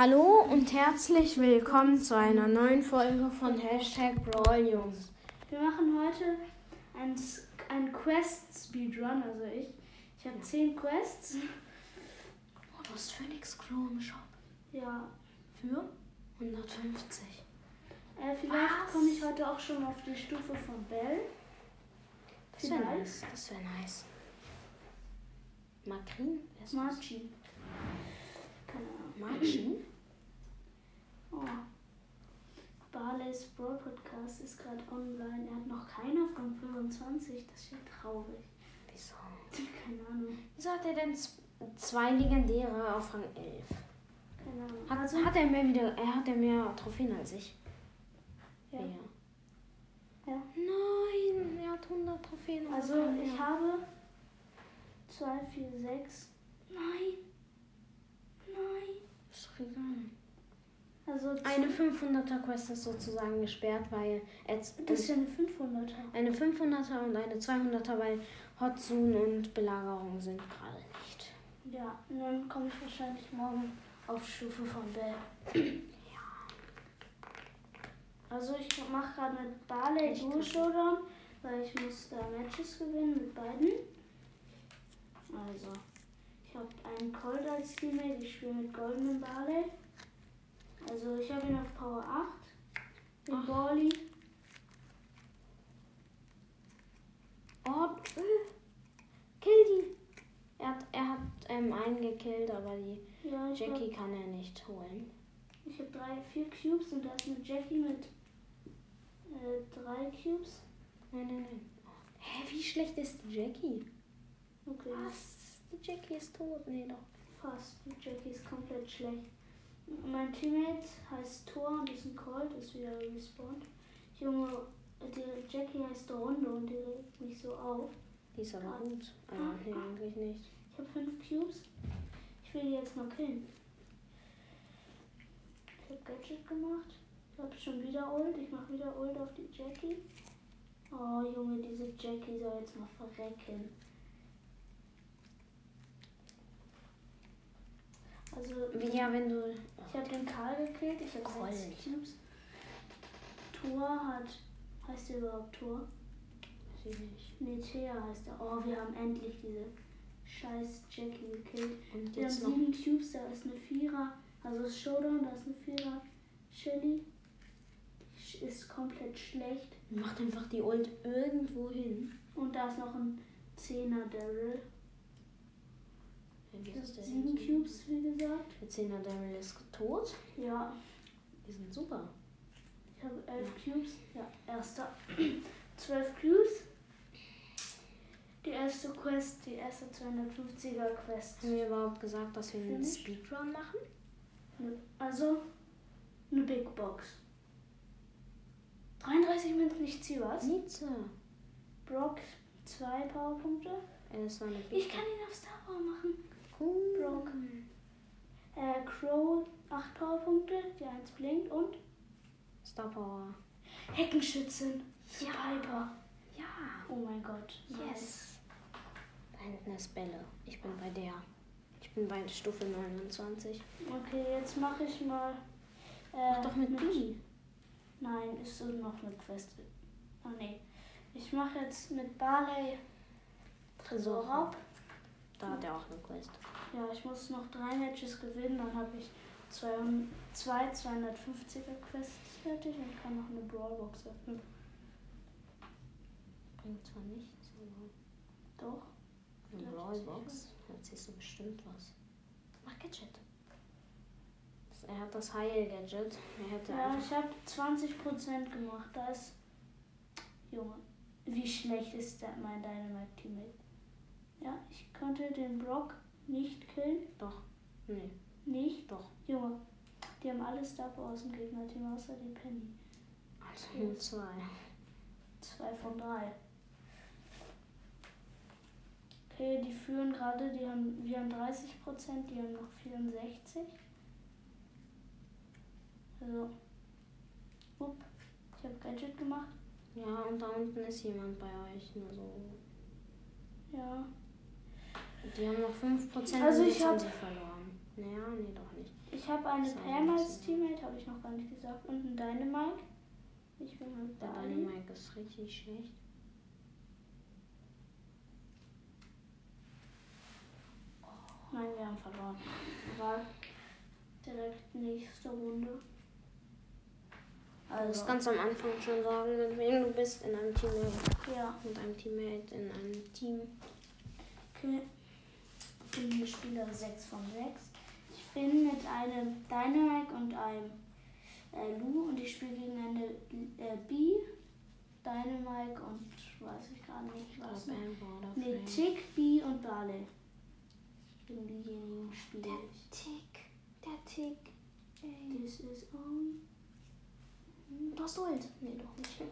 Hallo und herzlich willkommen zu einer neuen Folge von Hashtag Brawl Jungs. Wir machen heute ein, ein Quest Speedrun, also ich. Ich habe 10 Quests. Oh, du hast Phoenix Crow im Shop. Ja. Für 150. Äh, vielleicht komme ich heute auch schon auf die Stufe von Bell. Das wäre nice. Das wäre nice. Makrin? Wer Ahnung. Marcin? Oh. Barley's Brawl Podcast ist gerade online. Er hat noch keinen auf Rang 25. Das ist ja traurig. Wieso? Keine Ahnung. Wieso hat er denn zwei Legendäre auf Rang 11? Keine Ahnung. Hat, also, hat er mehr wieder, er hat ja mehr Trophäen als ich. ja. Ja. Ja. Nein, er hat 100 Trophäen. Also Rang ich 11. habe 2, 4, 6. Nein. Nein. Ist doch egal. Also Eine 500er Quest ist sozusagen gesperrt, weil jetzt das ist ja eine 500er. eine 500er und eine 200er, weil Hotzoon und Belagerung sind gerade nicht. Ja, und dann komme ich wahrscheinlich morgen auf Stufe von Bell. Also ich mache gerade mit Barley? Duo Showdown, weil ich muss da Matches gewinnen mit beiden. Also, ich habe einen Teammate, ich spiele mit goldenem Barley. Also ich habe ihn auf Power 8. Ach. Mit Bally. Oh, äh, kill die! Er hat, er hat ähm, einen gekillt, aber die Ja, habe Jackie kann er nicht holen. ich hab drei, vier Cubes und da ist eine Jackie mit äh, drei Cubes. Nein, nein, nein. Hä, wie schlecht ist die Jackie? Okay. Was? Die Jackie ist tot. Nee, doch. Fast. Die Jackie ist komplett schlecht. Mein Teammate heißt Thor und ist ein Colt, ist wieder respawned. Junge, die Jackie heißt Rondo und die regt mich so auf. Die ist aber Ah. gut. Ah, nee, eigentlich nicht. Ich habe fünf Cubes. Ich will die jetzt mal killen. Ich habe Gadget gemacht. Ich habe schon wieder Ult. Ich mache wieder Ult auf die Jackie. Oh Junge, diese Jackie soll jetzt mal verrecken. Also, ja, wenn du. Ich habe den Karl gekillt, ich habe sechs Cubes. Thor hat. Heißt der überhaupt Thor? Weiß ich nicht. Nee, Thea heißt er. Oh, wir haben endlich diese scheiß Jackie gekillt. Und Wir haben sieben Cubes, da ist eine Vierer. Also das Showdown, da ist eine Vierer. Shelly. Ist komplett schlecht. Macht einfach die Ult irgendwo hin. Und da ist noch ein Zehner Daryl. Ja, wie Ich habe ist der sieben? Cubes, wie gesagt. Der 10er Daryl ist tot. Ja, Die sind super. ich habe elf Cubes. Ja, erster. Zwölf Cubes. Die erste Quest, die erste 250er Quest. Haben wir überhaupt gesagt, dass wir einen? Speedrun machen? Also, eine Big Box. 33 Münzen, ich zieh was. Nietzsche. Brock, zwei Powerpunkte. Ich kann ihn auf Star Power machen. Cool. Brock. Äh, Crow, acht Powerpunkte, die eins blinkt und Star Power. Heckenschützin. Ja. Piper. Ja. Oh mein Gott. Yes. Ist Bälle. Ich bin bei der. Ich bin bei Stufe 29. Okay, jetzt mache ich mal. Äh, Mach doch mit B. Nein, ist so noch eine Quest. Oh nee. Ich mache jetzt mit Barley Tresorraub. Da hat er auch eine Quest. Ja, ich muss noch drei Matches gewinnen, dann habe ich zwei, zwei 250er Quests fertig und kann noch eine Brawlbox öffnen. Bringt zwar nichts, aber Doch. eine Brawlbox. Jetzt siehst du bestimmt was. Mach Gadget. Er hat das Heil-Gadget. Er hätte Ja, ich habe 20% gemacht. Da ist. Junge, wie schlecht ist der, mein Dynamite Teammate? Ja, ich konnte den Brock nicht killen. Doch. Nee, Nicht. doch. Junge, die haben alles da aus dem Gegnerteam, außer die Penny. Also nur zwei. Zwei von drei. Okay, die führen gerade, die haben, wir haben 30 Prozent, die haben noch 64. Also, up, ich habe Gadget gemacht. Ja, und da unten ist jemand bei euch. Nur so. Ja. Die haben noch 5% Also ich hab- verloren. Naja, nee, doch nicht. Ich habe eine Pam als. Teammate, habe ich noch gar nicht gesagt. Und ein Dynamite. Ich bin mit Der Bali. Dynamite ist richtig schlecht. Nein, wir haben verloren. Aber direkt nächste Runde. Du musst Also, ganz am Anfang schon sagen, mit wem du bist in einem Teammate. ja. Mit einem Teammate in einem Team. Okay. Ich bin hier Spieler 6 von 6. Ich bin mit einem Dynamite und einem äh, Lu und ich spiele gegen eine äh, B, Dynamite und weiß ich gerade nicht Ich was. glaube, noch. Nee. Tick, B und Barley. Gegen diejenigen spiele ich. Tick. Der Tick. Ey. This is on. Du hast Ult. Nee, doch nicht.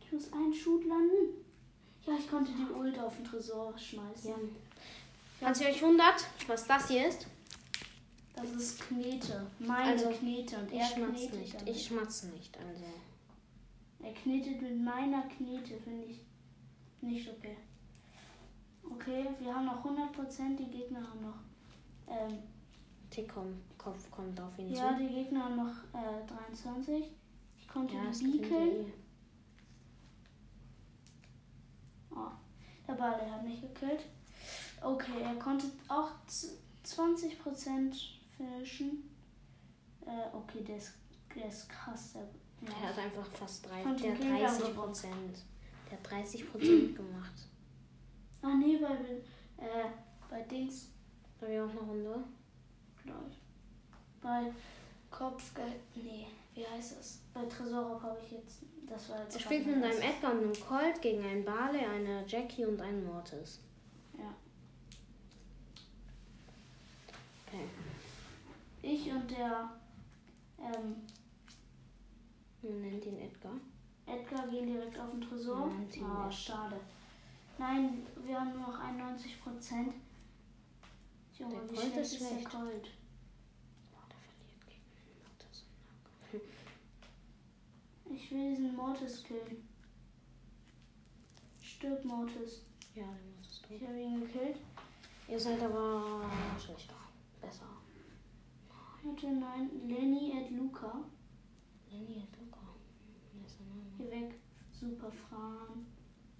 Ich muss einen Shoot landen. Ja, ich konnte die Ult auf den Tresor schmeißen. Ja. Falls ihr euch wundert, was das hier ist, Das ist Knete. Meine Also, Knete. Und ich er schmatze knetet nicht. damit. Ich schmatze nicht. Also, Er knetet mit meiner Knete, finde ich nicht okay. Okay, wir haben noch 100%, die Gegner haben noch. Ähm, Tick kommt, Kopf kommt auf ihn ja, zu. die Gegner haben noch äh, 23. Ich konnte Ja, das die kriegen killen. wir eh. Oh, der Bale hat mich gekillt. Okay, er konnte auch z- 20% finishen. Äh, okay, der ist, der ist krass. Der, Der hat einfach fast drei, Von der den Kindern 30 gewonnen. Prozent. Der hat 30 Prozent gemacht. Ach nee, bei, äh, bei Dings, Haben wir auch eine Runde? glaube ich. Bei Kopfgeld. Nee, wie heißt es? Bei Tresorop habe ich jetzt. Das war jetzt. Er spielt mit einem. Edgar und einem Colt gegen einen Barley, eine Jackie und einen Mortis. Ja. Okay. Ich und der ähm, Man nennt ihn Edgar. Edgar gehen direkt auf den Tresor. Ah, schade. Nein, wir haben nur noch 91 Prozent. Junge, Der wie Colt ist ist der. Colt? Oh, der verliert gegen einen Mortis. Ich will diesen Mortis killen. Stirb Mortis. Ja, der Mortis ist Ich tot. habe ihn gekillt. Ihr seid aber schlechter. Besser. Warte, nein. Lenny at Luca. Lenny hat Luca. Ist der Name? Geh weg. Super Fran.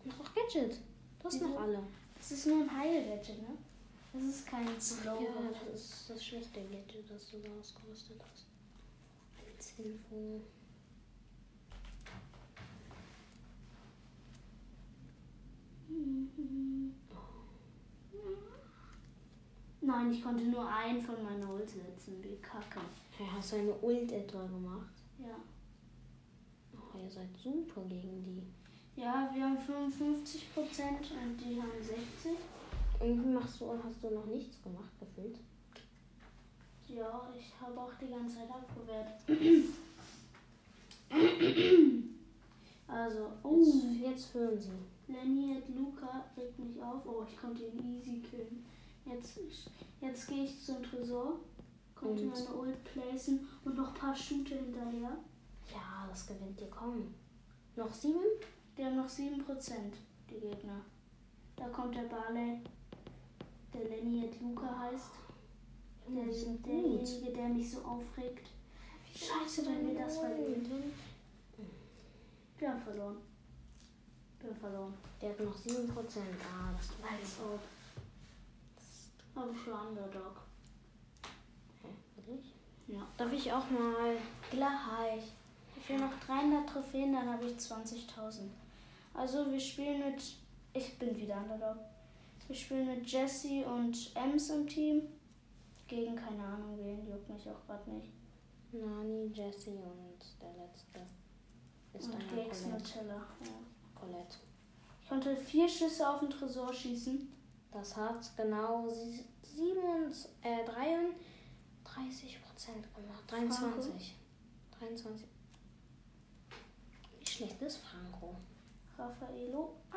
Und auch Gadget. Du hast Wieso? noch alle. Das ist nur ein Heilwette, ne? Das ist kein Slow. Ja, das ist das schlechte Gadget, das du da ausgerüstet hast. Als Info. Nein, ich konnte nur einen von meinen Ult setzen. Wie kacke. Hey, hast du eine Ult etwa gemacht? Ja. Oh, ihr seid super gegen die. Ja, wir haben 55 Prozent und die haben 60. Irgendwie machst du, hast du noch nichts gemacht gefühlt. Ja, ich habe auch die ganze Zeit abgewehrt. Also, oh, Jetzt, jetzt führen sie. Lenny at Luca regt mich auf. Oh, ich konnte ihn easy killen. Jetzt, jetzt gehe ich zum Tresor, konnte Und? meine Ult placen und noch ein paar Shooter hinterher. Ja, das gewinnt ihr. Komm. Noch sieben? Die haben noch 7%, die Gegner. Da kommt der Barley, der Lenny at Luca heißt. Der, derjenige, der mich so aufregt. Scheiße, wenn wir das verlieren. Wir haben verloren. Haben verloren. Der hat noch sieben Prozent. Ah, das Als ob. Aber für Underdog. Hä, wirklich? Ja. Darf ich auch mal. Gleich. Ich fehlen noch 300 Trophäen, dann habe ich 20.000. Also wir spielen mit. Ich bin wieder Underdog. Wir spielen mit Jesse und Ems im Team. Gegen keine Ahnung wen, juckt mich auch gerade nicht. Nani, Jesse und der letzte ist und Colette. Nutella. Ja. Colette. Ich konnte vier Schüsse auf den Tresor schießen. Das hat genau sie- sieben, äh, 33 Prozent gemacht. 23. 23. Wie schlecht ist Franco? Raffaello. Ah.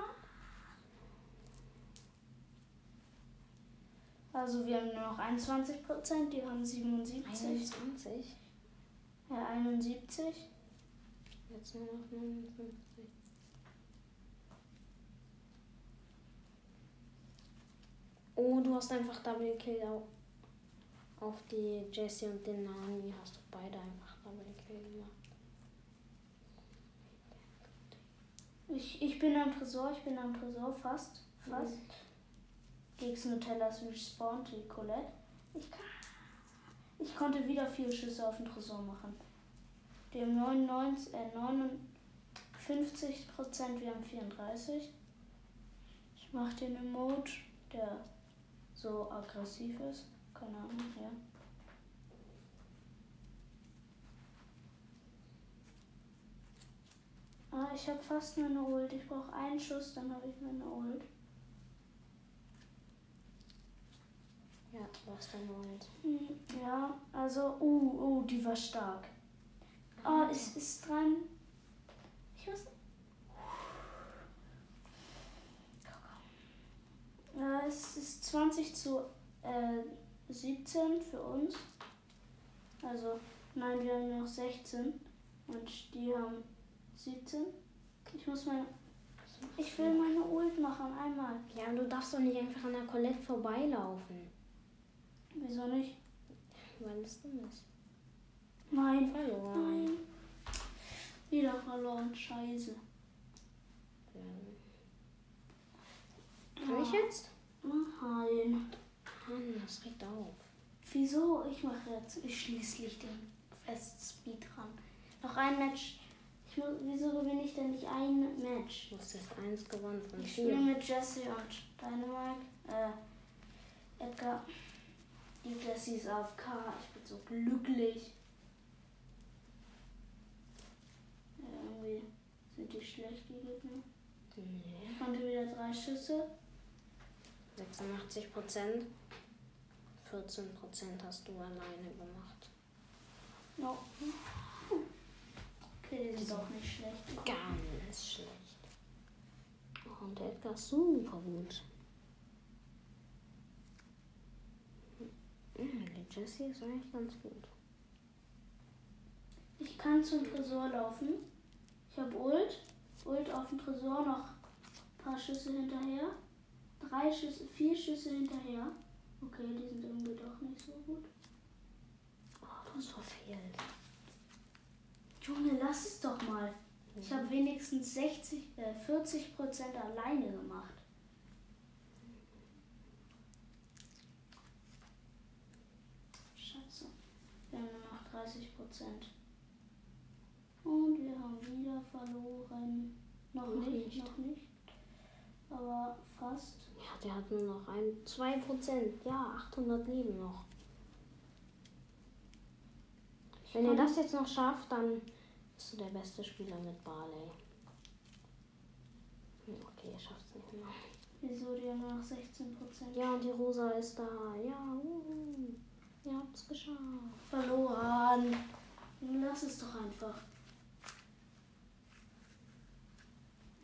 Also wir haben nur noch 21 Prozent, die haben 77. 21? Ja, 71. Jetzt nur noch 59. Oh, du hast einfach Double Kill auf, die Jessie und den Nani. Hast du beide einfach Double Kill gemacht. Ich, ich bin am Tresor, ich bin am Tresor, fast. Fast. Gegs Nutella ist respawned, die Colette. Ich, kann, ich konnte wieder vier Schüsse auf den Tresor machen. Die haben 99, äh, 59 Prozent, wir haben 34. Ich mache den Emote, der so aggressiv ist. Keine Ahnung, ja. Ah, ich habe fast meine Ult. Ich brauche einen Schuss, dann habe ich meine Ult. Ja, du hast deine Ult. Hm, Ja, also, uh, uh, die war stark. Ah, es ist dran. Ich weiß nicht. Ja, es ist 20 zu äh, 17 für uns. Also, nein, wir haben noch 16 und die haben 17. Ich muss meine. Ich will meine Ult machen, einmal. Ja, du darfst doch nicht einfach an der Colette vorbeilaufen. Wieso nicht? Weil es dumm ist. Nein. Verloren. Nein. Wieder verloren, scheiße. Kann ich jetzt? Nein. Mann, das regt auf. Wieso? Ich mache jetzt schließlich den Fest Speed ran. Noch ein Match. Ich muss, wieso gewinne ich denn nicht ein Match? Du hast jetzt eins gewonnen von Ich spiele mit Jesse und Dynamite. Äh, Edgar. Die Jessie ist AFK. Ich bin so glücklich. Ja, irgendwie sind die schlecht, die Gegner. Nee. Ich konnte wieder drei Schüsse. 86 Prozent. 14 Prozent hast du alleine gemacht. No. Okay, die sind auch nicht schlecht. Ganz schlecht. Oh, und der Edgar ist super gut. Die Jessie ist eigentlich ganz gut. Ich kann zum Tresor laufen. Ich habe Ult. Ult auf dem Tresor noch ein paar Schüsse hinterher. Drei Schüsse, vier Schüsse hinterher. Okay, die sind irgendwie doch nicht so gut. Oh, du hast verfehlt. Junge, lass es doch mal. Ich habe wenigstens 60, äh, 40 Prozent alleine gemacht. Scheiße. Wir haben nur noch 30 Prozent. Und wir haben wieder verloren. Noch, Noch nicht, nicht. noch nicht. Aber fast. Ja, der hat nur noch ein 2 Prozent. Ja, 800 Leben noch. Wenn ihr das jetzt noch schafft, dann bist du der beste Spieler mit Barley. Hm, Okay, ihr schafft es nicht mehr. Wieso die haben nur noch 16 Prozent? Ja, und die Rosa ist da. Ja, uhu. ihr habt es geschafft. Verloren. Lass es doch einfach.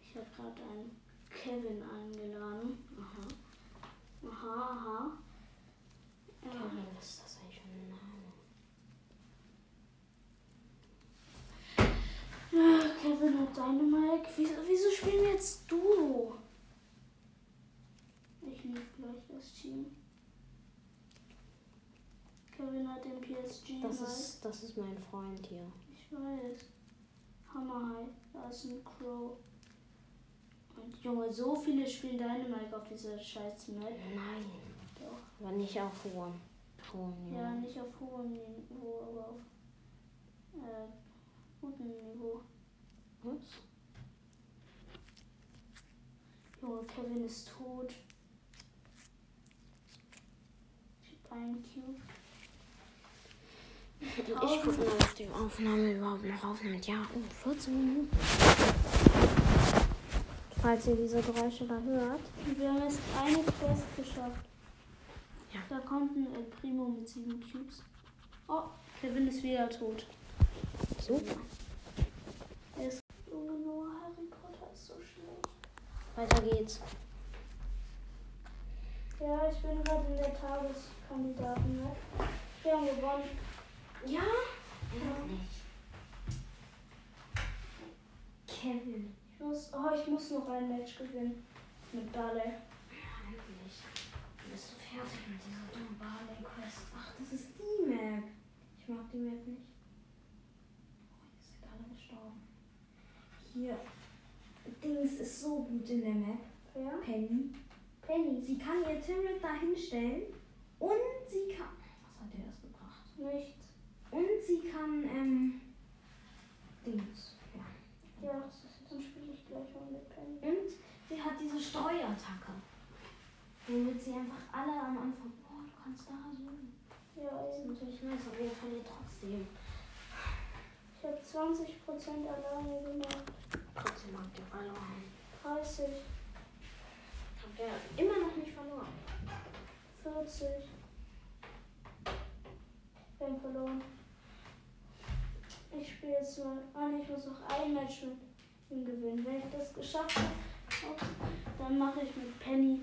Ich habe gerade einen Kevin eingeladen. Aha. Aha, aha. Kevin, was ist das eigentlich für ein Name? Ja, Kevin und Dynamite. Wieso, wieso spielen wir jetzt Duo? Ich nehme gleich das Team. Kevin hat den PSG. Das ist, das ist mein Freund hier. Ich weiß. Hammer High. Da ist ein Crow. Und Junge, so viele spielen Dynamite auf dieser scheiß Map. Nein, Doch. aber nicht auf hohem. hohem Ja, Niveau. nicht auf hohem Niveau, aber auf äh, gutem Niveau. Was? Junge, Kevin ist tot. Ich hab einen Cube. Ich gucke mal, ob die Aufnahme überhaupt noch aufnimmt. Ja, oh, 14 Minuten. Falls ihr diese Geräusche da hört. Wir haben jetzt eine Quest geschafft. Ja. Da kommt ein El Primo mit sieben Cubes. Oh, Kevin ist wieder tot. Super. Er ist. Junge, nur Harry Potter ist so schlecht. Weiter geht's. Ja, ich bin gerade in der Tageskandidaten. Ne? Wir haben gewonnen. Ja? Endlich. Kevin. Muss, oh, ich muss noch ein Match gewinnen mit Barley. Ja, endlich. Du bist fertig mit dieser dummen Barley-Quest. Ach, das ist die Map. Ich mag die Map nicht. Oh, hier sind alle gestorben. Hier. Dings ist so gut in der Map. Ja. Penny. Penny. Sie kann ihr Turret da hinstellen und sie kann. Was hat der erst gebracht? Nichts. Und sie kann, ähm. Dings. Ja. Ja, dann spiele ich gleich mal mit Penny. Und sie hat diese Streuattacke. Womit sie einfach alle am Anfang. Oh, du kannst da zoomen. Ja, Das ist natürlich nice, aber ihr verliert trotzdem. Ich habe 20% alleine gemacht. Trotzdem habt ihr verloren. 30, Habt ihr immer noch nicht verloren. 40. Wir haben verloren. Ich spiele jetzt mal. Ah, ich muss noch ein Match mit ihm gewinnen. Wenn ich das geschafft habe, dann mache ich mit Penny.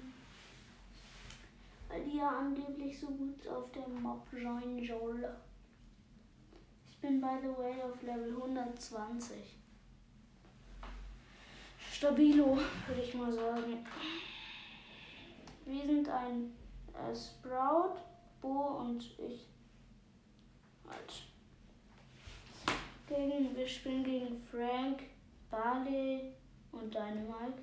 Weil die ja angeblich so gut auf der Mob sein soll. Ich bin by the way auf Level 120. Stabilo, würde ich mal sagen. Wir sind ein äh, Sprout, Bo und ich. Halt. Gegen, wir spielen gegen Frank, Barley und Dynamite.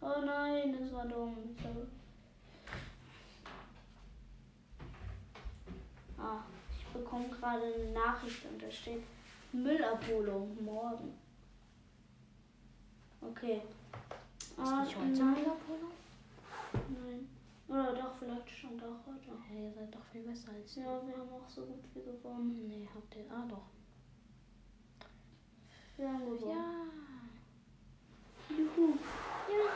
Oh nein, das war dumm. Ich ah, ich bekomme gerade eine Nachricht und da steht Müllabholung morgen. Okay. Ah, nicht heute. Müllabholung? Nein. Oder doch, vielleicht schon doch heute. Ja, ihr seid doch viel besser als Ja, wir haben auch so gut wie gewonnen. Nee, habt ihr. Ah, doch. Wir haben gewonnen. Ja. Juhu. Ja.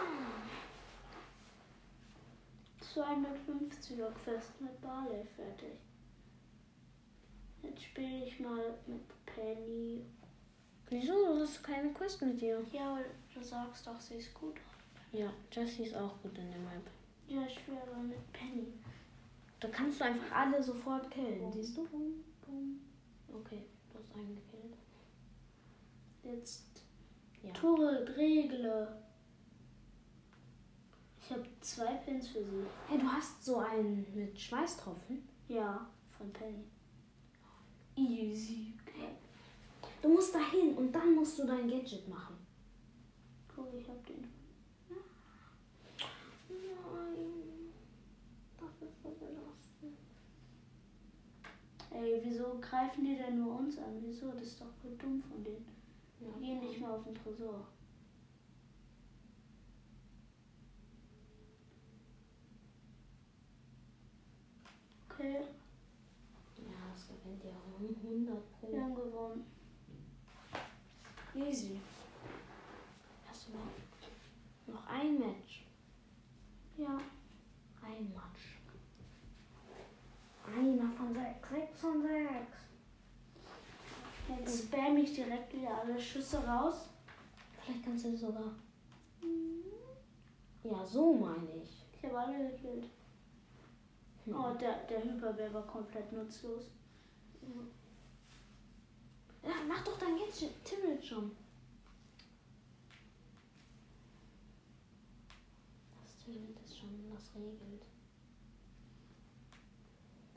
250er Quest mit Barley fertig. Jetzt spiele ich mal mit Penny. Wieso? Du hast keine Quest mit dir. Ja, weil du sagst doch, sie ist gut. Ja, Jessie ist auch gut in der Map. Ja, ich spiele aber mit Penny. Da kannst du einfach alle sofort killen. Siehst du? Okay, du hast einen gekillt. Jetzt Ja. Tore, Regle. Ich habe zwei Pins für sie. Hey, du hast so einen mit Schweißtropfen. Ja, von Penny. Easy. Du musst da hin und dann musst du dein Gadget machen. Guck, ich hab den. Nein. Das ist so belastend. Ey, wieso greifen die denn nur uns an? Wieso? Das ist doch voll dumm von denen. Ja. Die gehen nicht mal auf den Tresor. Okay, Ja, das gewinnt ja um 100 Pro. wir haben gewonnen. Easy. Hast du noch, noch ein Match? Ja. Ein Match. Einer von sechs. Sechs von sechs. Jetzt spam ich direkt wieder alle Schüsse raus. Vielleicht kannst du sogar. Ja, so meine ich. Ich habe alle gekillt. Hm. Oh, der, der Hyperbär war komplett nutzlos. Ja, mach doch dein Timid schon. Das Timid ist schon, das regelt.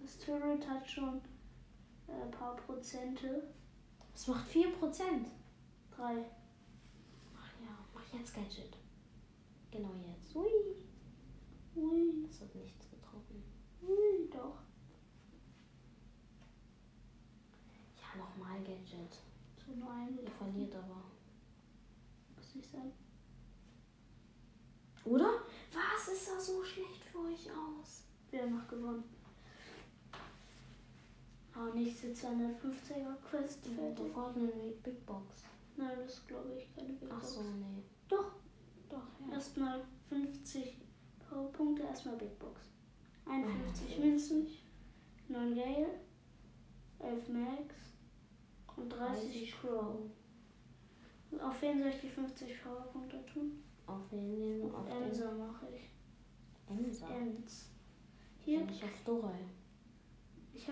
Das Turret hat schon äh, ein paar Prozente. Es macht 4%. Drei. Ach ja, mach jetzt Gadget. Genau jetzt. Ui. Ui, Das hat nichts getroffen. ui, doch. Ja, nochmal Gadget. So nur ein Ihr verliert aber. Muss ich sagen. Oder? Was ist da so schlecht für euch aus? Haben noch gewonnen. Oh, nächste 250er Quest fertig. Sofort eine Big Box. Nein, das ist, glaube ich keine Big Ach Box. so, nee. Doch, Doch, ja. erstmal 50 Powerpunkte, erstmal Big Box. 51 51. Münzen, 9 Gale, 11 Max und 30 Crow. Auf wen soll ich die 50 Powerpunkte tun? Auf den, auf Ensa mache ich. Ensa. Ems. Hier nicht auf Dore.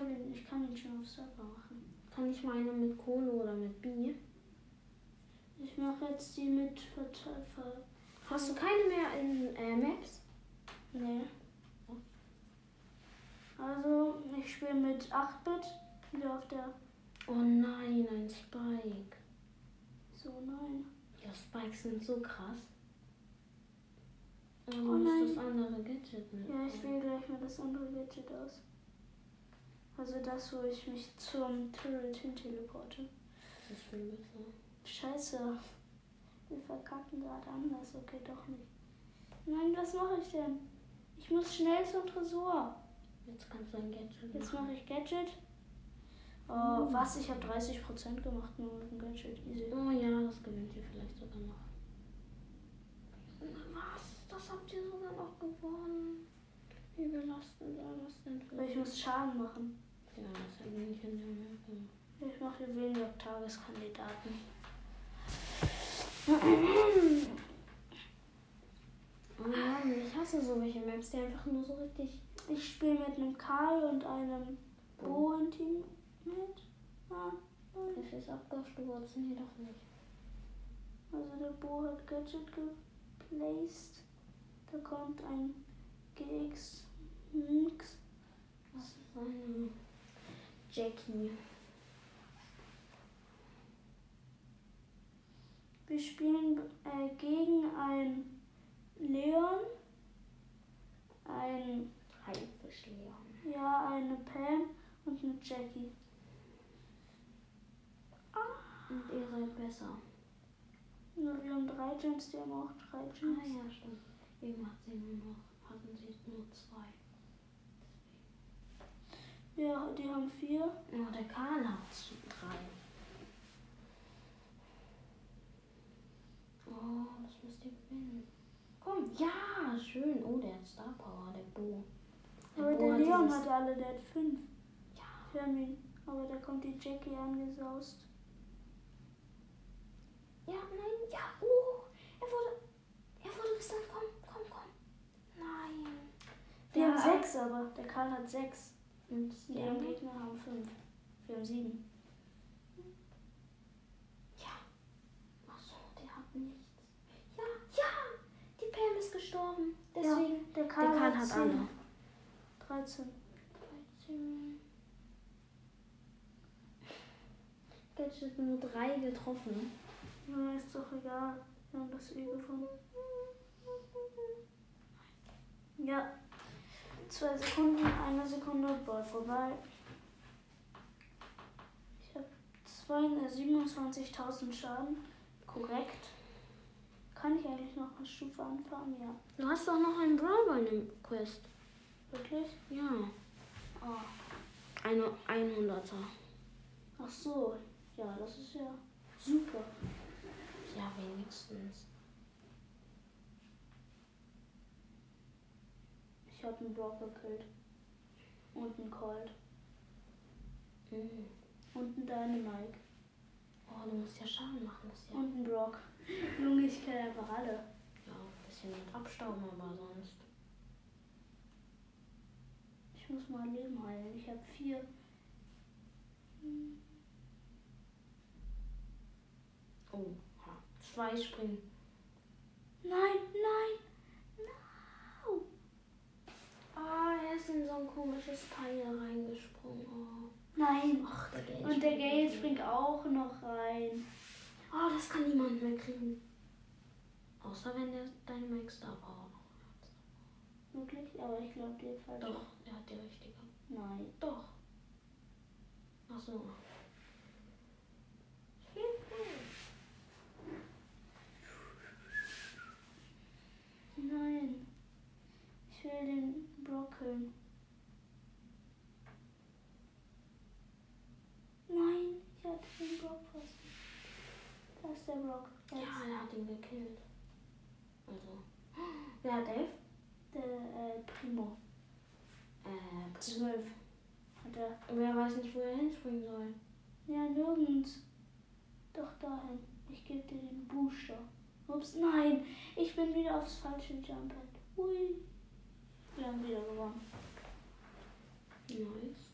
Ich, hab ihn, ich kann ihn schon auf Server machen. Kann ich meine mit Kohle oder mit Bier? Ich mache jetzt die mit Verteilfer. Hast du keine mehr in äh, Maps? Nee. Also, ich spiele mit 8-Bit. Wieder auf der. Oh nein, ein Spike. So, nein. Ja, Spikes sind so krass. Aber Oh nein. das andere Gadget mit. Ja, ich wähle gleich mal das andere Gadget aus. Also das, wo ich mich zum Turret hin teleporte. Das ist viel besser. Scheiße. Wir verkacken gerade anders. Okay, doch nicht. Nein, was mache ich denn? Ich muss schnell zum Tresor. Jetzt kannst du ein Gadget Jetzt machen. mache ich Gadget. Oh, Uh. was? Ich habe 30% gemacht nur mit dem Gadget. Easy. Oh ja, das gewinnt ihr vielleicht sogar noch. Was? Das habt ihr sogar noch gewonnen. Wie belastend war das denn für ich muss Schaden machen. Ja, das hätte ich nicht in der Map. Ich mache hier weniger Tageskandidaten. Oh Mann, ich hasse so welche Maps, die einfach nur so richtig. Ich spiele mit einem Karl und einem Bo im Team mit. Ah. Das ist abgestürzt. Nee, doch nicht. Also der Bo hat Gadget geplaced. Da kommt ein GX nix. Was ist eine? Jackie. Wir spielen äh, gegen ein Leon, ein Haifischleon. ja eine Pam und eine Jackie. Und ihr seid besser. Nur wir haben drei Gems, die haben auch drei Ah Gems. ja, stimmt. Eben hat sie nur noch, hatten sie nur zwei. Ja, die haben vier. Oh, der Karl hat drei. Oh, das müsst ihr gewinnen. Komm, ja, schön. Oh, der hat Star Power, der Bo. Aber Bo der hat Leon hat alle, der hat fünf. Ja, ihn. Aber da kommt die Jackie angesaust. ja, nein, ja. Oh, er wurde, er wurde gesagt, komm, komm, komm. Nein. Wir Ja, haben sechs, aber der Karl hat sechs. Und Die der anderen Gegner haben fünf. Wir haben sieben. Ja. Achso, der hat nichts. Ja, ja. Die Pam ist gestorben. Deswegen. Der der Karl, Karl hat, hat zehn. alle. 13. 13. Gadget nur drei getroffen. Ja, ist doch egal. Wir haben das eh gefunden. Ja. Zwei Sekunden, eine Sekunde, Ball vorbei. Ich habe 27.000 Schaden. Korrekt. Kann ich eigentlich noch eine Stufe anfangen? Ja. Du hast doch noch einen Brawler in dem Quest. Wirklich? Ja. Ah. Eine 100er. Ach so. Ja, das ist ja super. Ja, wenigstens. Ich habe einen Brock gekillt. Und einen Colt. Mhm. Und einen Dynamite. Oh, du musst ja Schaden machen. Das ja, Und einen Brock. Junge, ich kenne einfach alle. ja ein bisschen mit Abstauben, aber sonst. Ich muss mal Leben heilen. Ich habe vier. Oh. Zwei springen. Nein, nein. Ah, er ist in so ein komisches Teil reingesprungen. Oh. Nein. Ach, der Gale Und der Gale springt auch noch rein. Oh, das kann niemand mehr kriegen. Außer wenn der deine Max noch hat. Wirklich? Aber ich glaube, der falsch. Doch, der hat die richtige. Nein. Doch. Ach so. Nein. Ich will den Brock killen. Nein, ich hatte den Brock fast. Da ist der Brock. Jetzt. Ja, er hat ihn gekillt. Also. Wer hat elf? Der äh, Primo. Äh, Zwölf. Hat er. wer weiß nicht, wo er hinspringen soll. Ja, nirgends. Doch dahin. Ich gebe dir den Booster. Ups, nein. Ich bin wieder aufs falsche Jumppad. Hui. Wir haben wieder gewonnen. Nice.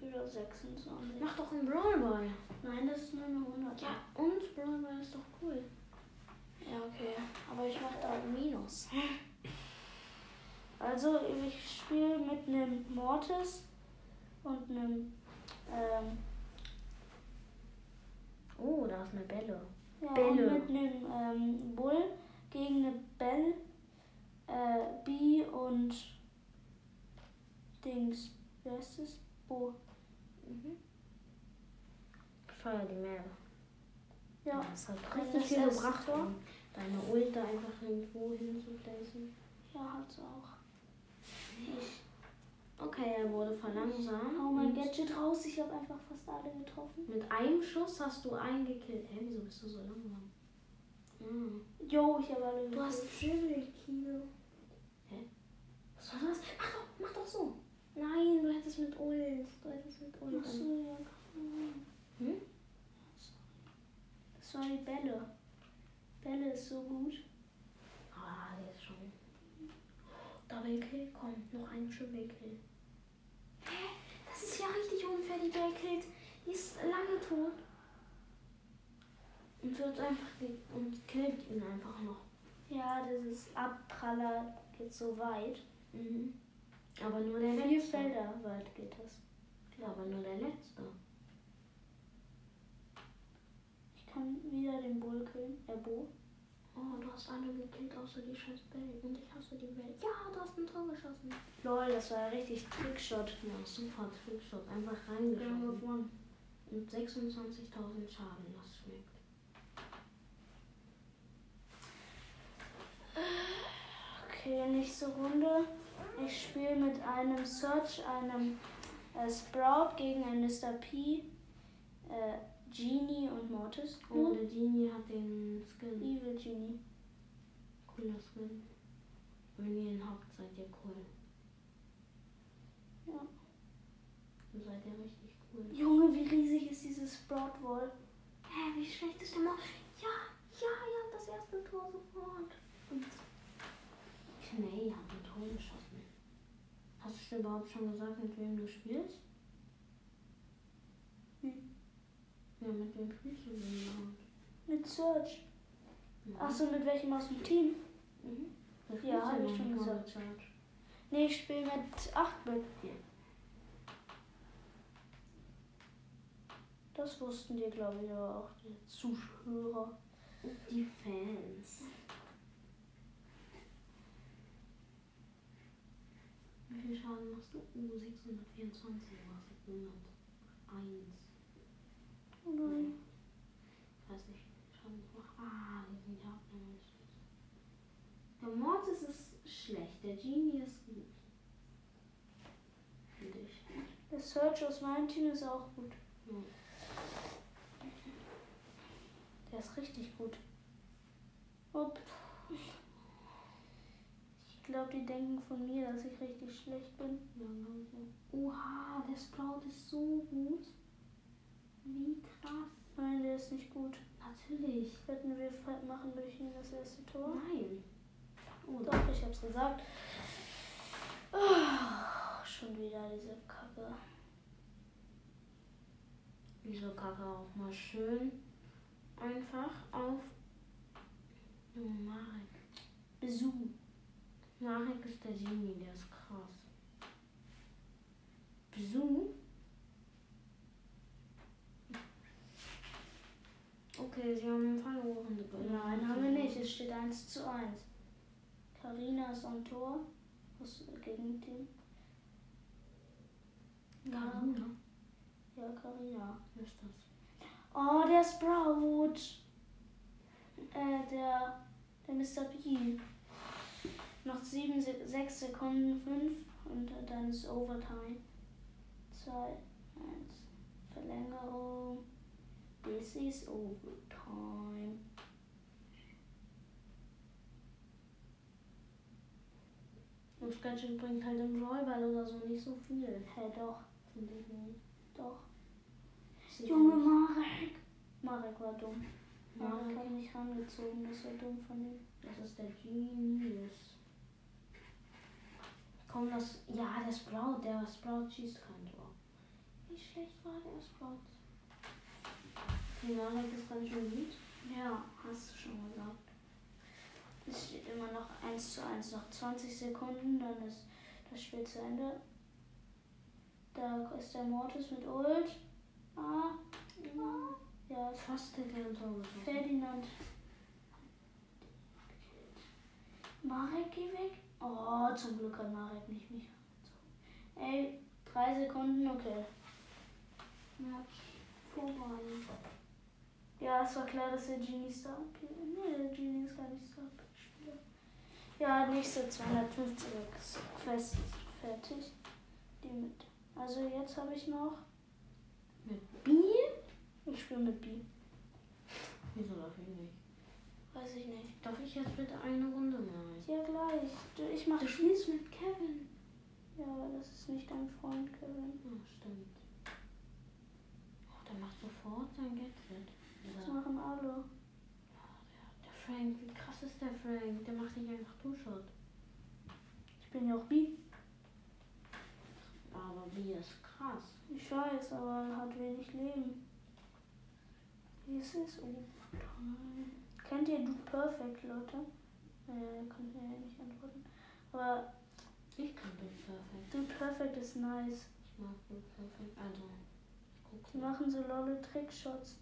Wieder 26. Mach doch einen Brawlball. Nein, das ist nur eine 100. Ja, und Brawlball ist doch cool. Ja, okay. Aber ich mache da ein Minus. Also ich spiele mit einem Mortis und einem ähm, Oh, da ist eine Bälle. ja, Bälle. Und mit einem ähm, Bull gegen eine Bell, äh, B und Dings. Wie heißt es? Bo. Feuer die Meere. Ja. Das hat richtig das viel gebracht, Tor? um deine Ult da einfach irgendwo hinzuplacer. Ja, hat's auch. Ich Okay, er wurde verlangsamt. hau mein Gadget raus. Ich habe einfach fast alle getroffen. Mit einem Schuss hast du einen gekillt. Hä, wieso bist du so langsam? Jo, ich habe alle Du hast Dribble Kilo. Was war das? Mach doch, mach doch so. Nein, du hättest mit Ult. Du hättest mit Ult. Ach so, ja. Hm? Das die Bälle. Bälle ist so gut. Ah, der ist schon. Double Kill, komm, noch ein Triple Kill. Das ist ja richtig unfair, die Bellkills. Die ist lange tot. Und wird einfach und killt ihn einfach noch. Ja, dieses Abpraller geht so weit. Mhm. Aber nur der Vier letzte. Felder weit geht das. Ja, aber nur der letzte. Ich kann wieder den Bull killen. Äh, Bo. Oh, du hast alle gekillt außer die scheiß Bell. Und ich hasse die Bell. Ja, du hast ein Tor geschossen. Lol, das war richtig Trickshot. Ja, super Trickshot. Einfach reingeschossen. gewonnen. Und 26.000 Schaden, das schmeckt. Okay, nächste Runde. Ich spiele mit einem Search, einem äh, Sprout gegen einen Mr. P, äh, Genie und Mortis. Oh, der Genie hat den Skin. Evil Genie. Cooler Skin. Wenn ihr ihn habt, seid ihr cool. Ja. Dann seid ihr richtig cool. Junge, wie riesig ist dieses Sprout Wall? Hä, wie schlecht ist der Maus? Ja, ja, ja, das erste Tor sofort. Und Knay hat ein Tor geschossen. Hast du dir überhaupt schon gesagt, mit wem du spielst? Hm. Ja, mit wem spielst du denn überhaupt? Mit Search. Ja. Achso, mit welchem aus dem Team? Mhm. Das Ja, spielst du hab ich schon gesagt. Charge. Nee, ich spiele mit 8-Bit. Ja. Das wussten die, glaube ich, aber auch die Zuschauer. Die Fans. Wie viel Schaden machst du? Uh, 624 war es. 101. Oh nein. Ich weiß nicht, wie viel Schaden. Ah, die noch nicht. Der Mortis ist schlecht, der Genie ist gut. Finde ich. Der Search aus meinem Team ist auch gut. Ja. Der ist richtig gut. Upp. Ich glaube, die denken von mir, dass ich richtig schlecht bin. Ja, so. Oha, der Sprout ist so gut. Wie krass. Nein, der ist nicht gut. Natürlich. Wetten wir machen durch ihn das erste Tor? Nein. Oh, Doch, ich hab's gesagt. Ah, schon wieder diese Kacke. Wieso Kacke auch mal schön einfach auf oh, Marek. Besuch. Marek ist der Genie, der ist krass. Besuch? Okay, sie haben verloren. Nein, haben wir nicht. Es steht 1 zu 1. Karina ist am Tor. Was gegen Team? Karina Ja, Karina. ist das. Oh, der Sprout. Äh, der, der Mr. P. Noch 7, 6 Sekunden, 5 und dann ist Overtime. 2, 1. Verlängerung. This is Overtime. Und Gadget bringt halt im Rollball oder so nicht so viel. Hä, doch, Finde ich nicht. doch. Sieht Junge Marek. Marek war dumm. Marek Marek, hat mich rangezogen, das war dumm von ihm. das ist der Genius. Komm, das. Ja, der Sprout, der Sprout schießt kein Tor. Wie schlecht war der Sprout? Marek ist ganz schön gut. Ja, hast du schon gesagt. Es steht immer noch 1 zu 1. Noch 20 Sekunden, dann ist das Spiel zu Ende. Da ist der Mortis mit Ult. Ah. Ja, Fast hätte er ein Tor. Ferdinand. Marek, geh weg. Oh, zum Glück hat Marek nicht mich. Ey, drei Sekunden, okay. Match vorbei. Ja, es war klar, dass der Genie Star. Nee, der Genie ist gar nicht Star-Spieler. Ja, nächste 250 Quest fertig. Die mit. Also jetzt habe ich noch. Mit B? Ich spiele mit B. Wieso darf ich nicht? Weiß ich nicht. Darf ich jetzt bitte eine Runde mal? Ja, gleich. Du, Ich mach. Du spielst mit Kevin. Ja, das ist nicht dein Freund, Kevin. Ah, stimmt. Oh, der macht sofort sein Gadget. Das Dieser, machen alle. der Frank, wie krass ist der Frank? Der macht nicht einfach Two-Shot. Ich bin ja auch B. Aber wie ist krass. Ich weiß, aber er hat wenig Leben. Wie ist es? Oh, toll. Kennt ihr Du Perfect, Leute? Äh, könnt ihr ja nicht antworten. Aber Ich kann das perfekt. Du Perfect ist nice. Ich mag das perfekt. Also, ich Die machen so lolle Trickshots.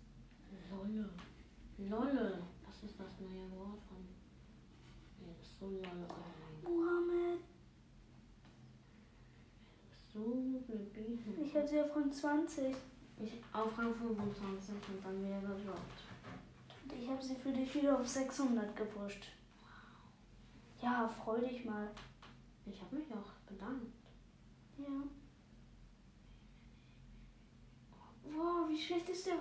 Lolle. Lolle. Das ist das neue Wort von. Nee, das ist so Lolle. Oh. Mohammed. So gebieten. Ich habe sie auf Rang 20. Ich auf Rang 25 und dann wieder gedroppt. Und ich habe sie für dich wieder auf 600 gepusht. Ja, freu dich mal. Ich habe mich auch bedankt. Ja. Wow, wie schlecht ist der?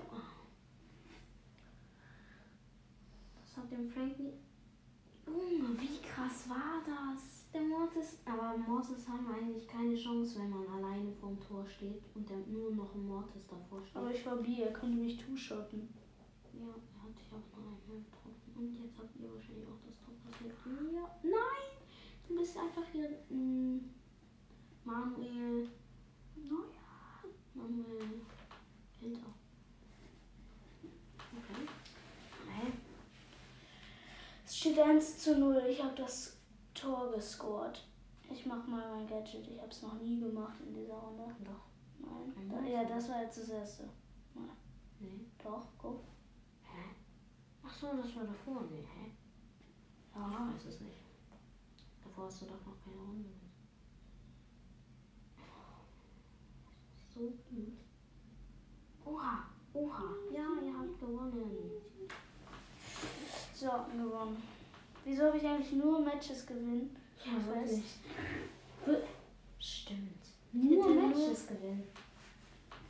Das hat dem Frankie. Junge, wie krass war das? Der Mortis. Aber Mortis haben eigentlich keine Chance, wenn man alleine vorm Tor steht und der nur noch ein Mortis davor steht. Aber ich war B, er konnte mich two-shotten. ja, noch einmal getroffen. Und jetzt habt ihr wahrscheinlich auch das Tor passiert. Ja. Nein! Du bist einfach hier. Mh, Manuel. Naja. Manuel. Hinter. Okay. Hä? Es steht 1 zu 0. Ich habe das Tor gescored. Ich mach mal mein Gadget. Ich habe es noch nie gemacht in dieser Runde. Doch. Nein. Einmal Da, ja, das war jetzt das erste. Nee. Doch, guck. So, das war davor. Nee, hä? Ja. Ich weiß es nicht. Davor hast du doch noch keine Runde. So gut. Oha, oha. Ja, ihr habt gewonnen. So, gewonnen. Wieso habe ich eigentlich nur Matches gewinnen? Ja, wirklich. Wir- Stimmt. hätte Nur nur- Matches gewinnen.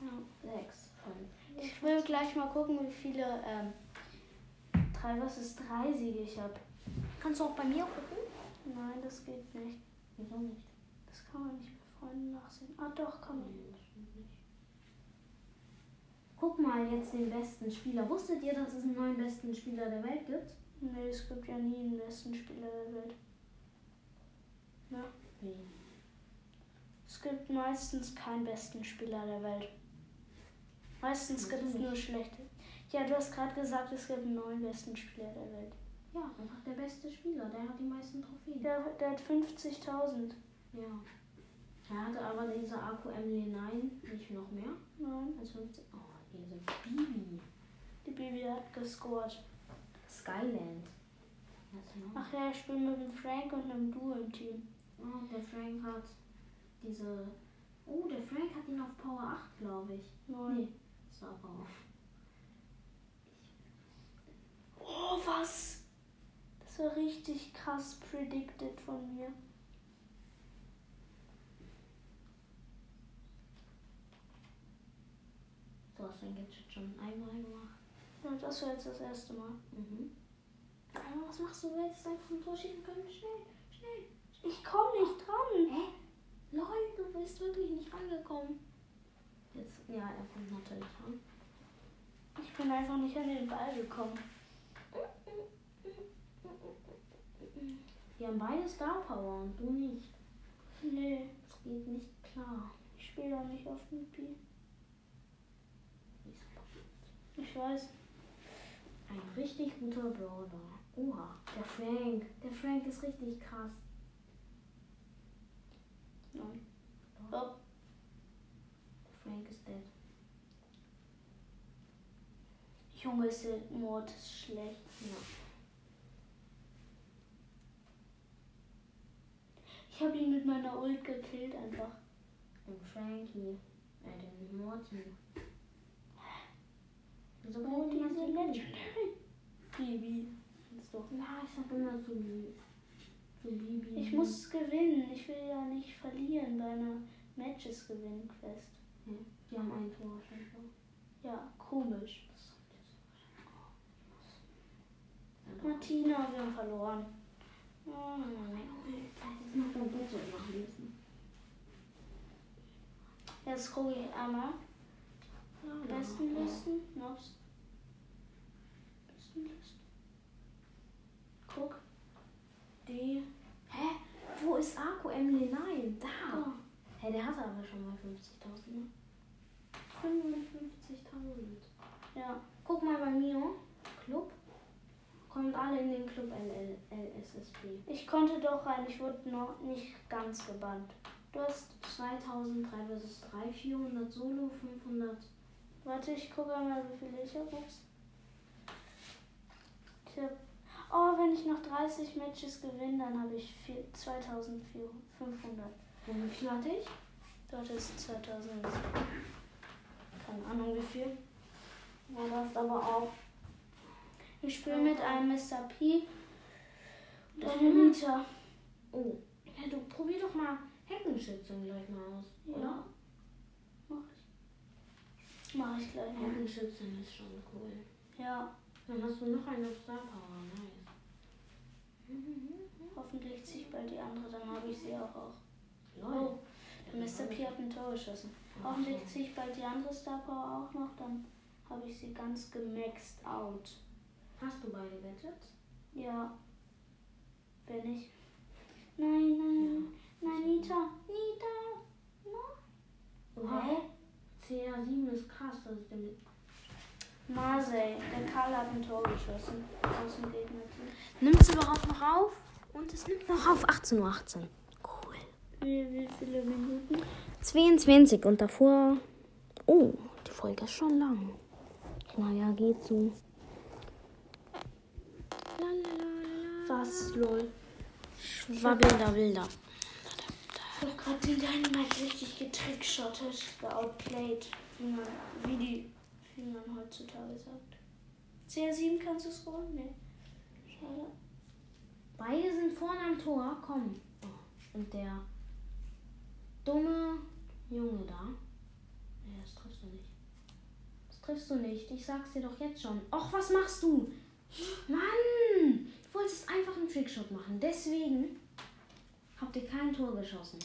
Ja. Sechs, fünf. Ich will gleich mal gucken, wie viele. Ähm, drei, was ist drei Siege ich habe. Kannst du auch bei mir gucken? Nein, das geht nicht. Wieso nicht? Das kann man nicht bei Freunden nachsehen. Ah, doch, kann man. Nee. Guck mal jetzt den besten Spieler. Wusstet ihr, dass es einen neuen besten Spieler der Welt gibt? Nee, es gibt ja nie einen besten Spieler der Welt. Wie? Es gibt meistens keinen besten Spieler der Welt. Meistens gibt es nur schlechte. Ja, du hast gerade gesagt, es gibt einen neuen besten Spieler der Welt. Ja, einfach der beste Spieler. Der hat die meisten Trophäen. Der, der hat 50.000. Ja. Er hatte aber diese AQM 9 nicht noch mehr Nein, als 50. Oh, diese Bibi. die Baby hat gescored. Skyland. Ach ja, ich spiele mit dem Frank und einem Du im Team. Oh, der Frank hat diese. Oh, der Frank hat ihn auf Power 8, glaube ich. Neun. Nee, Star Power. Oh, was? Das war richtig krass predicted von mir. Du hast dein Gadget schon einmal gemacht. Ja, das war jetzt das erste Mal. Mhm. Aber was machst du? Du hättest einfach ein Tor schießen können. Schnell, schnell. Ich komme nicht dran. Hä? Lol, du bist wirklich nicht angekommen. Jetzt, ja, er kommt natürlich an. Ich bin einfach nicht an den Ball gekommen. Wir haben beide Star Power und du nicht. Nee, Das geht nicht klar. ich spiele auch nicht auf dem Pi. Wieso? Ich weiß. Ein richtig guter Brawler. Oha, der Frank. Der Frank ist richtig krass. Nein. Doch. Hopp. Der Frank ist dead. Junge, ist der Mortis schlecht. Ja. Ich habe ihn mit meiner Ult gekillt einfach. Den Frankie. Äh, den Morty. Braucht diese jemand den Legendary. Bibi. Ist doch. Ja, ich sag immer zu, zu Bibi. Ich muss gewinnen. Ich will ja nicht verlieren bei einer Matches gewinnen Quest. Ja, die haben ein Tor schon. Ja, komisch. Das sagt jetzt wahrscheinlich auch. Martina, wir haben verloren. Hm. Das macht ein Gadget nachlesen. Jetzt gucke ich einmal. Besten Listen. Nobs. Besten Listen. Guck. Die. Hä? Wo ist Akku Emily? Nein, da. Oh. Hä, der hatte aber schon mal 50.000, ne? 55.000. Ja. Guck mal bei mir. Club. Kommt alle in den Club LSSB. Ich konnte doch rein. Ich wurde noch nicht ganz gebannt. Du hast. 2000, 3 vs 3, 400 Solo, 500. Warte, ich gucke einmal, wie viele ich habe. Ich hab, oh, wenn ich noch 30 Matches gewinne, dann habe ich vier- 2500. Und wie viel hatte ich? Dort ist 2000. Keine Ahnung wie viel. Ja, das aber auch. Ich spiele mit einem Mr. P und Das einem Nummer- Nita. Oh. Ja, du probier doch mal Heckenschützen gleich mal aus. Ja. Oder? Mach ich. Mach ich gleich. Heckenschützen ist schon cool. Ja, Dann hast du noch eine Star Power. Nice. hoffentlich ziehe ich bald die andere, dann habe ich sie auch. auch. Oh, der Mr. P hat ein Tor geschossen. Hoffentlich ziehe ich bald die andere Star Power auch noch, dann habe ich sie ganz gemaxed out. Hast du beide Gadgets? Ja. Wenn ich. Nein, nein, nein, Nita, Nita. Oha. Hä? CR7 ist krass, das ist der mit. Marseille, der Karl hat ein Tor geschossen aus dem Gegnerteam. Nimmt es überhaupt noch auf? Und es nimmt noch auf 18.18 Uhr. Cool. Wie, wie viele Minuten? 22 und davor. Oh, die Folge ist schon lang. Naja, geht so. Was, lol. Schwabbelnder Wilder. Ich hab gerade den Dynamite richtig getrickshottet, geoutplayed, wie man, wie, die, wie man heutzutage sagt. CR7 kannst du scoren? Nee. Schade. Beide sind vorne am Tor. Komm. Oh, Und der dumme Junge da. Nee, das triffst du nicht. Das triffst du nicht. Ich sag's dir doch jetzt schon. Och, was machst du? Mann! Wolltest einfach einen Trickshot machen. Deswegen habt ihr kein Tor geschossen.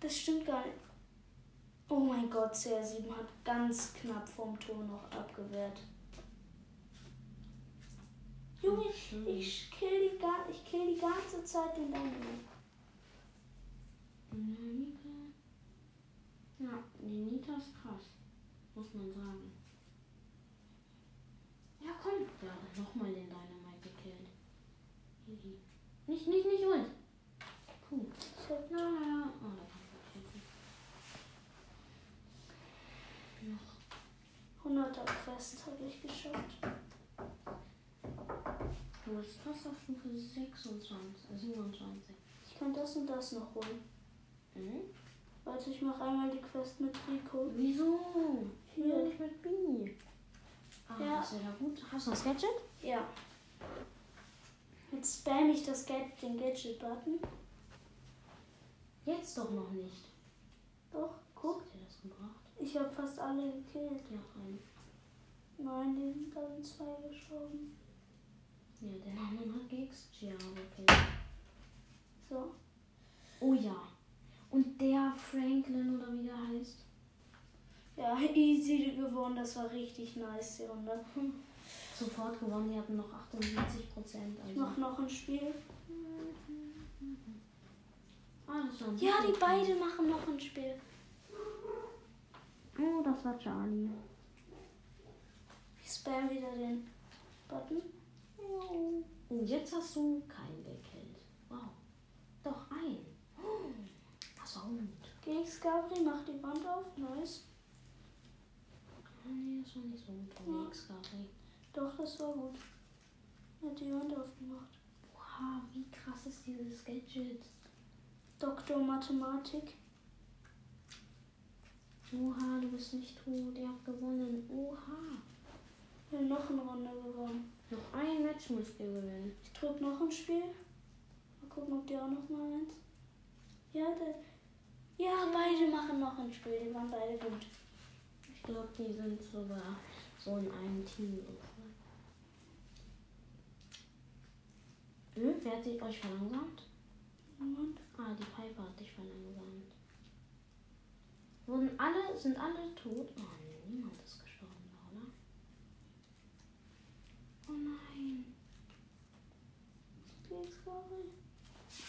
Das stimmt gar nicht. Oh mein Gott, CR7 hat ganz knapp vom Tor noch abgewehrt. Junge, ich kill die, ga- ich kill die ganze Zeit den Dynamite. Nita. Ja, die Nita ist krass. Muss man sagen. Ja, komm. Hat nochmal den. Nicht, nicht, nicht Ult. Puh. Hab Ja, ja. Oh, da kann ich. Noch. 100er Quest habe ich geschafft. Du bist fast auf Stufe 26, äh, 27. Ich kann das und das noch holen. Mhm. Warte, ich mache einmal die Quest mit Rico. Wieso? Hier nicht mit Bini. Ah, Ja. ist ja gut. Hast du das Gadget? Ja. Jetzt spam ich das Gad den Gadget-Button. Jetzt doch noch nicht. Doch, Guck. Hat dir das gebracht? Ich habe fast alle gekillt. Ja, rein. Nein, die sind dann zwei gestorben. Ja, der Name hat GXG, okay. So. Oh ja. Und der Franklin oder wie der heißt. Ja, easy gewonnen. Das war richtig nice, die Runde. Sofort gewonnen, die hatten noch 78 Prozent. Ich Also. mach noch ein Spiel. Ah, das war ein Ja, die bisschen- beide machen noch ein Spiel. Oh, das war Charlie. Ich spam wieder den Button. Oh, Und jetzt hast du keinen gekillt. Wow. Doch ein. Oh, das war gut. Gegen Gabri macht die Wand auf. Nice. Nee, das war nicht so gut. X, Gabri. Doch, das war gut. Er hat die Wand aufgemacht. Wow, wie krass ist dieses Gadget. Doktor Mathematik. Oha, du bist nicht tot. Ihr habt gewonnen. Oha. Wir haben noch eine Runde gewonnen. Noch ein Match müsst ihr gewinnen. Ich drück noch ein Spiel. Mal gucken, ob die auch noch mal eins. Ja, der. Ja, beide machen noch ein Spiel. Die waren beide gut. Ich glaube, die sind sogar so in einem Team. Hm, wer hat sich euch verlangsamt? Niemand? Ah, die Piper hat dich verlangsamt. Wurden alle, sind alle tot? Oh, nee, niemand ist gestorben, oder? Oh nein.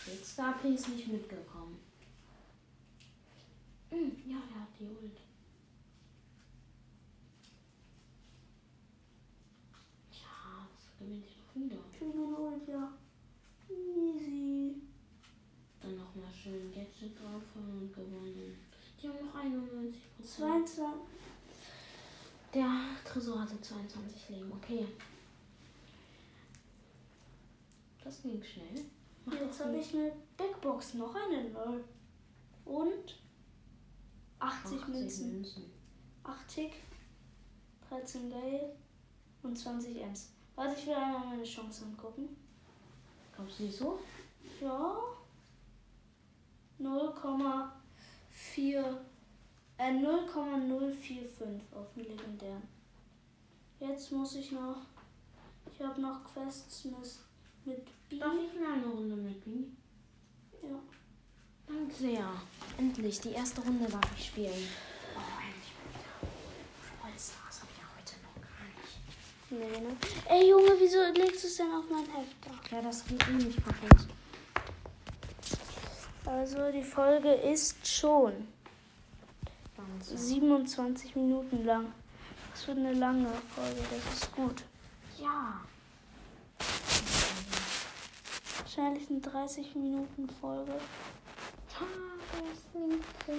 Jetzt Gabi ist nicht mitgekommen. Hm, ja, er hat die Ult. Ja, das gewinnt ihr doch wieder. Kriegen wir Ult, ja. Easy. Dann nochmal schön Gadget drauf und gewonnen. Die haben noch 91 22. Der Tresor hatte 22 Leben, okay. Das ging schnell. Mach Jetzt habe ich eine Backbox. Noch eine Null. Und 80 Münzen. Münzen. 80, 13 Gale und 20 Ems. Warte, ich will einmal meine Chance angucken. Glaubst du nicht so? Ja. 0,4 äh, 0,045 auf den legendären. Jetzt muss ich noch. Ich habe noch Quests mit, mit B. Darf ich mal eine Runde mit B? Ja. Danke sehr. Endlich, die erste Runde darf ich spielen. Oh, endlich mal wieder. Stolz, das habe ich ja heute noch gar nicht. Nee, ne? Ey Junge, wieso legst du es denn auf mein Heft da? Ja, das geht eh nicht kaputt. Also die Folge ist schon Wahnsinn. 27 Minuten lang. Das wird eine lange Folge, das ist gut. Ja. Wahrscheinlich eine 30 Minuten Folge. Das klingt so.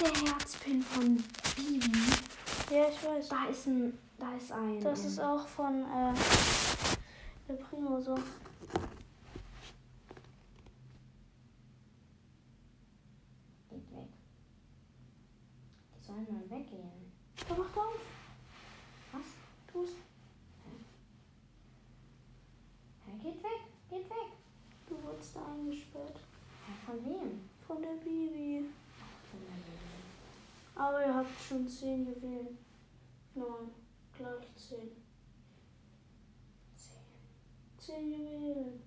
Der Herzpin von Bibi. Ja, ich weiß. Da ist ein. Da ist ein. Das ist auch von äh, der Primo so. Geht weg. Die sollen mal weggehen. Ja, mach doch. Was? Tu's. Hä, geht weg. Geht weg. Du wurdest da eingesperrt. Hä, von wem? Von der Bibi. Von der Bibi. Aber 10 Juwelen. Neun. Gleich 10. 10 Juwelen.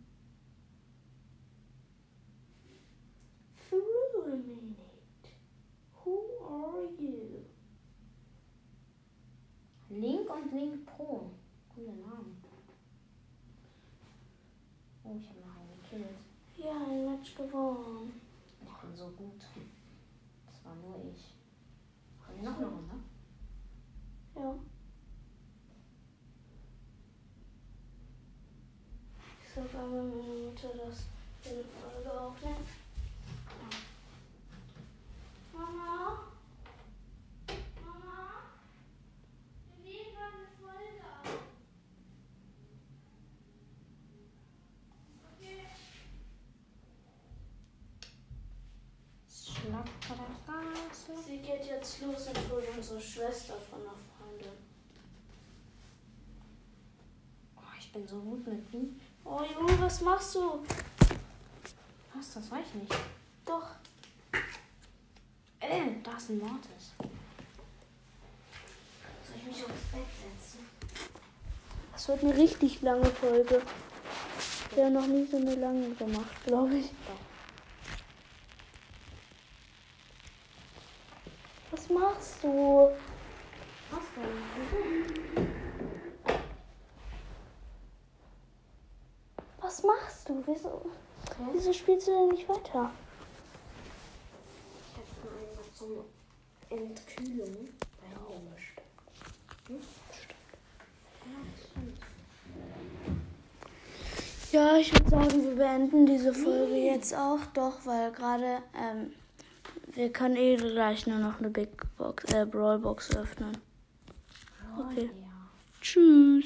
Through a minute. Who are you? Link und Link Pro. Cooler Name. Oh, ich habe noch einen gekillt. Ja, ein Match gewonnen. Ich bin so gut. Das war nur ich. Haben wir noch eine Runde? Ja. Ich sag einmal dass wir eine Folge aufnehmen. Mama? Mama? Wir nehmen eine Folge auf. Okay. Schlappadadase. Sie geht jetzt los und holt unsere Schwester von der Freundin. Oh, ich bin so gut mit B. Oh Junge, was machst du? Was? Das weiß ich nicht. Doch. Äh, da ist ein Mortis. Soll ich mich aufs Bett setzen? Das wird eine richtig lange Folge. Wir haben noch nie so eine lange gemacht, glaube ich. Was machst du? spielst du denn nicht weiter? Ich hab mal einen zum Entkühlung reingemischt. Hm? Ja, ich würde sagen, wir beenden diese Folge jetzt auch doch, weil gerade ähm, wir können eh gleich nur noch eine Big Box, äh, Brawl Box öffnen. Oh okay. Tschüss.